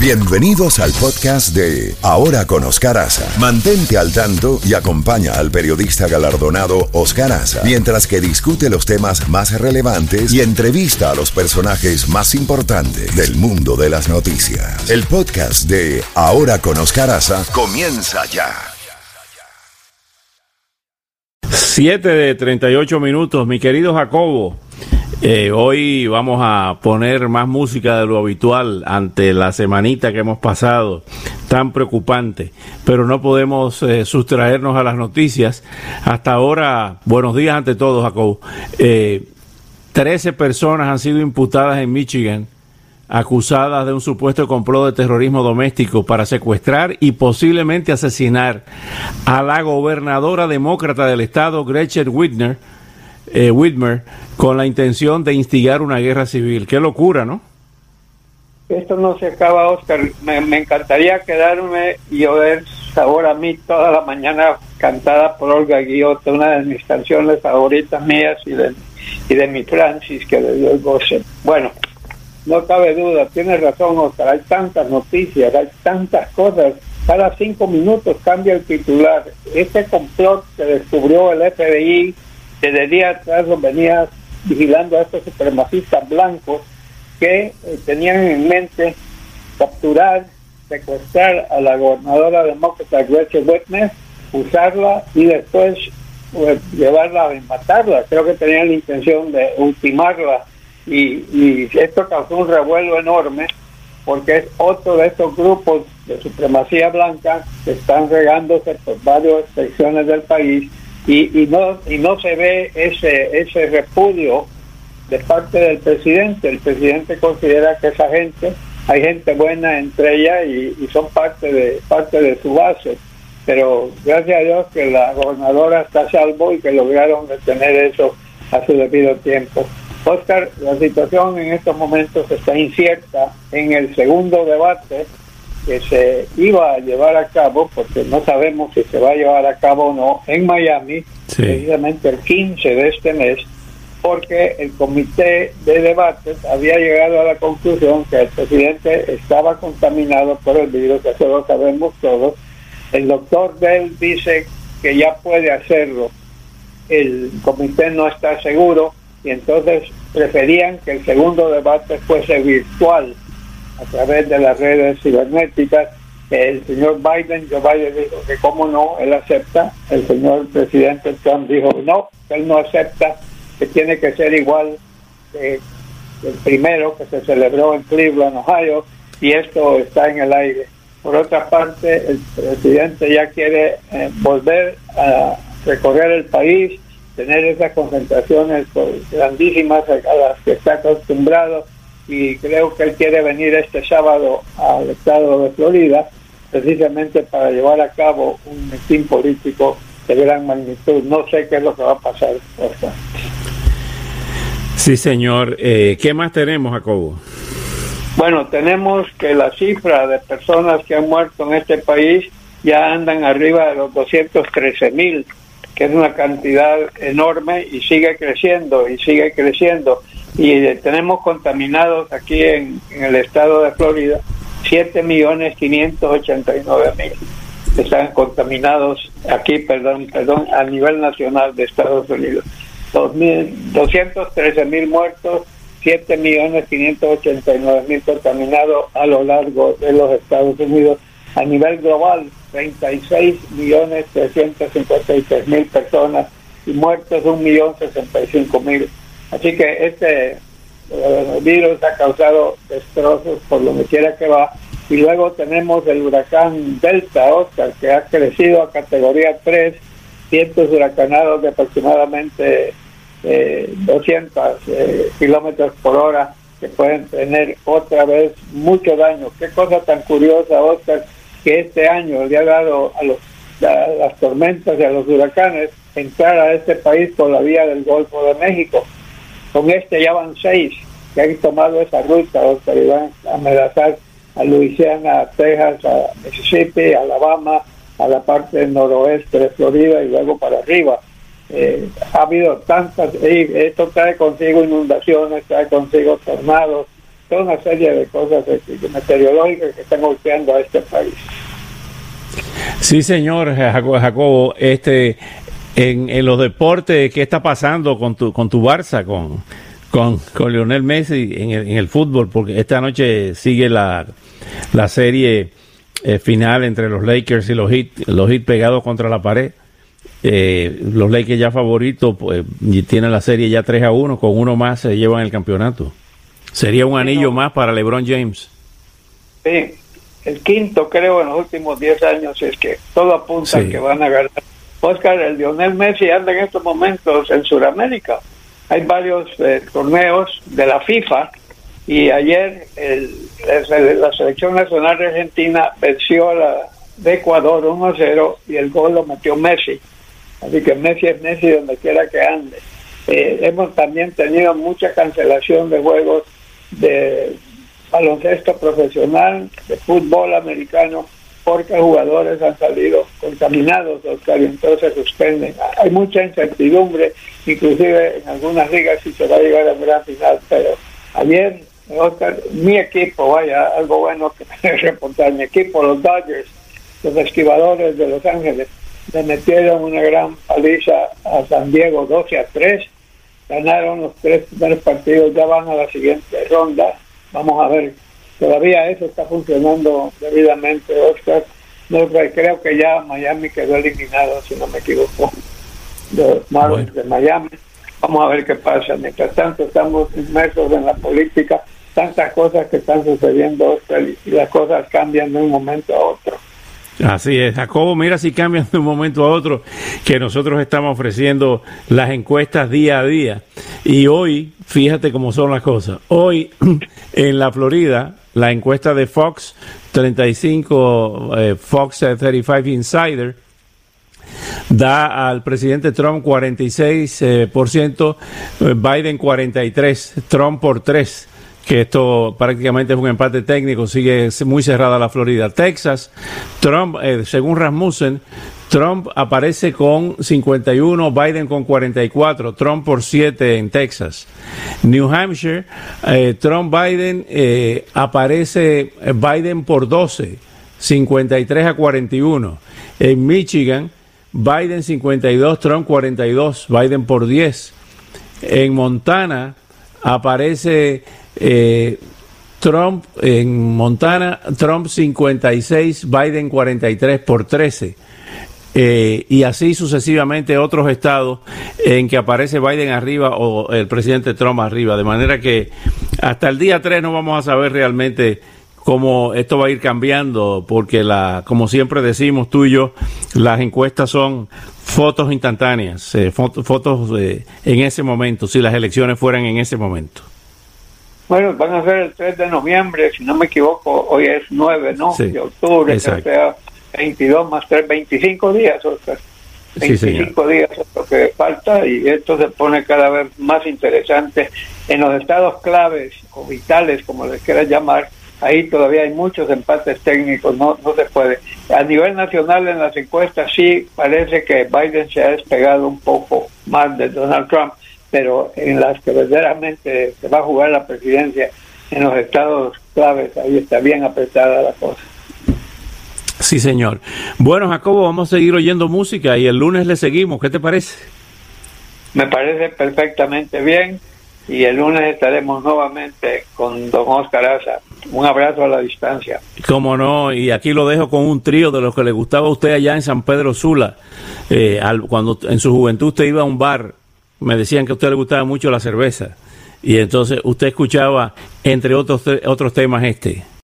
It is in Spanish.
Bienvenidos al podcast de Ahora con Oscar Aza. Mantente al tanto y acompaña al periodista galardonado Oscar Aza mientras que discute los temas más relevantes y entrevista a los personajes más importantes del mundo de las noticias. El podcast de Ahora con Oscar Aza comienza ya. 7 de 38 minutos, mi querido Jacobo. Eh, hoy vamos a poner más música de lo habitual ante la semanita que hemos pasado, tan preocupante, pero no podemos eh, sustraernos a las noticias. Hasta ahora, buenos días ante todo, Jacobo. Eh, 13 personas han sido imputadas en Michigan acusadas de un supuesto complot de terrorismo doméstico para secuestrar y posiblemente asesinar a la gobernadora demócrata del estado, Gretchen Whitmer, eh, Whitmer, con la intención de instigar una guerra civil. Qué locura, ¿no? Esto no se acaba, Oscar. Me, encantaría quedarme y oír Sabor a mí toda la mañana cantada por Olga Guillota, una de mis canciones favoritas mías y de, y de mi Francis, que le dio el goce. Bueno, no cabe duda, tiene razón, Oscar. Hay tantas noticias, hay tantas cosas. Cada cinco minutos cambia el titular. Este complot que descubrió el FBI desde día atrás lo venía vigilando a estos supremacistas blancos que eh, tenían en mente capturar, secuestrar a la gobernadora demócrata Gretchen Whitmer, usarla y después pues, llevarla y matarla. Creo que tenían la intención de ultimarla y, y esto causó un revuelo enorme porque es otro de estos grupos de supremacía blanca que están regándose por varias secciones del país y, y no y no se ve ese ese repudio de parte del presidente. El presidente considera que esa gente hay gente buena entre ellas y, son parte de parte de su base. Pero gracias a Dios que la gobernadora está a salvo y que lograron detener eso a su debido tiempo. Oscar, la situación en estos momentos está incierta en el segundo debate que se iba a llevar a cabo, porque no sabemos si se va a llevar a cabo o no, en Miami, precisamente el 15 de este mes, porque el comité de debates había llegado a la conclusión que el presidente estaba contaminado por el virus, eso lo sabemos todos. El doctor Bell dice que ya puede hacerlo. El comité no está seguro y entonces preferían que el segundo debate fuese virtual a través de las redes cibernéticas. El señor Biden, Joe Biden dijo que cómo no, él acepta. El señor presidente Trump dijo no, él no acepta, que tiene que ser igual que el primero que se celebró en Cleveland, Ohio, y esto está en el aire. Por otra parte, el presidente ya quiere eh, volver a recorrer el país, tener esas concentraciones grandísimas a las que está acostumbrado y creo que él quiere venir este sábado al estado de Florida precisamente para llevar a cabo un mitin político de gran magnitud. No sé qué es lo que va a pasar. Sí, señor. Eh, ¿Qué más tenemos, Jacobo? Bueno, tenemos que la cifra de personas que han muerto en este país ya andan arriba de los 213 mil, que es una cantidad enorme y sigue creciendo y sigue creciendo y tenemos contaminados aquí en, el estado de Florida 7 millones 589 mil están contaminados aquí, perdón, perdón, a nivel nacional de Estados Unidos. 213 mil muertos, 7 millones 589 mil contaminados a lo largo de los Estados Unidos. A nivel global, 36 millones 353 mil personas y muertos 1 millón 65 mil Así que este eh, virus ha causado destrozos por donde quiera que va. Y luego tenemos el huracán Delta, Oscar, que ha crecido a categoría 3, cientos huracanados de aproximadamente 200 eh, eh, kilómetros por hora, que pueden tener otra vez mucho daño. Qué cosa tan curiosa, Oscar, que este año le ha dado a, los, a las tormentas y a los huracanes entrar a este país por la vía del Golfo de México con este ya van seis que han tomado esa ruta, o sea, van a amenazar a Luisiana, a Texas, a Mississippi, a Alabama, a la parte noroeste de Florida y luego para arriba. Eh, ha habido tantas, esto trae consigo inundaciones, trae consigo tornados, toda una serie de cosas meteorológicas que están golpeando a este país. Sí, señor Jacobo, este, en, los deportes, ¿qué está pasando con tu, con tu Barça, con, con, con Lionel Messi en el, en el fútbol? Porque esta noche sigue la, la serie eh, final entre los Lakers y los Heat, los Heat pegados contra la pared. Eh, los Lakers ya favoritos pues, y tienen la serie ya 3 a 1, con uno más se llevan el campeonato. Sería un anillo más para LeBron James. Sí, el quinto creo en los últimos 10 años es que todo apunta a que van a ganar. Oscar, el Lionel Messi anda en estos momentos en Sudamérica. Hay varios eh, torneos de la FIFA y ayer la selección nacional de Argentina venció a la de Ecuador 1-0 y el gol lo metió Messi. Así que Messi es Messi donde quiera que ande. Eh, hemos también tenido mucha cancelación de juegos de baloncesto profesional, de fútbol americano, porque jugadores han salido contaminados, Oscar, y entonces suspenden. Hay mucha incertidumbre, inclusive en algunas ligas si se va a llegar a gran final, pero ayer, Oscar, mi equipo, vaya, algo bueno que reportar, mi equipo, los Dodgers, los esquivadores de Los Ángeles, le metieron una gran paliza a San Diego 12 a 3, ganaron los tres primeros partidos, ya van a la siguiente ronda, vamos a ver, todavía eso está funcionando debidamente, Oscar, no, creo que ya Miami quedó eliminado, si no me equivoco, los Marlins de Miami, vamos a ver qué pasa, mientras tanto estamos inmersos en la política, tantas cosas que están sucediendo, Oscar, y las cosas cambian de un momento a otro. Así es, Jacobo, mira si cambian de un momento a otro, que nosotros estamos ofreciendo las encuestas día a día. Y hoy, fíjate cómo son las cosas. Hoy, en la Florida, la encuesta de Fox 35, eh, Fox 35 Insider, da al presidente Trump 46%, eh, Biden 43%, Trump por 3% que esto prácticamente es un empate técnico, sigue muy cerrada la Florida. Texas, Trump, eh, según Rasmussen, Trump aparece con 51, Biden con 44, Trump por 7 en Texas. New Hampshire, eh, Trump Biden eh, aparece Biden por 12, 53 a 41. En Michigan, Biden 52, Trump 42, Biden por 10. En Montana aparece eh, Trump en Montana, Trump 56, Biden 43 por 13. Eh, y así sucesivamente otros estados en que aparece Biden arriba o el presidente Trump arriba. De manera que hasta el día 3 no vamos a saber realmente cómo esto va a ir cambiando, porque la, como siempre decimos tú y yo, las encuestas son fotos instantáneas, eh, fotos en ese momento, si las elecciones fueran en ese momento. Bueno, van a ser el 3 de noviembre, si no me equivoco, hoy es 9, ¿no? de octubre, o sea, 22 más 3, 25 días, o sea, 25 días es lo que falta y esto se pone cada vez más interesante en los estados claves o vitales, como les quieras llamar. Ahí todavía hay muchos empates técnicos, no, no se puede. A nivel nacional en las encuestas sí parece que Biden se ha despegado un poco más de Donald Trump pero en las que verdaderamente se va a jugar la presidencia en los estados claves, ahí está bien apretada la cosa. Sí, señor. Bueno, Jacobo, vamos a seguir oyendo música y el lunes le seguimos. ¿Qué te parece? Me parece perfectamente bien y el lunes estaremos nuevamente con don Oscar Asa. Un abrazo a la distancia. Cómo no, y aquí lo dejo con un trío de los que le gustaba a usted allá en San Pedro Sula. Eh, cuando en su juventud usted iba a un bar me decían que a usted le gustaba mucho la cerveza. Y entonces usted escuchaba, entre otros, otros temas, este.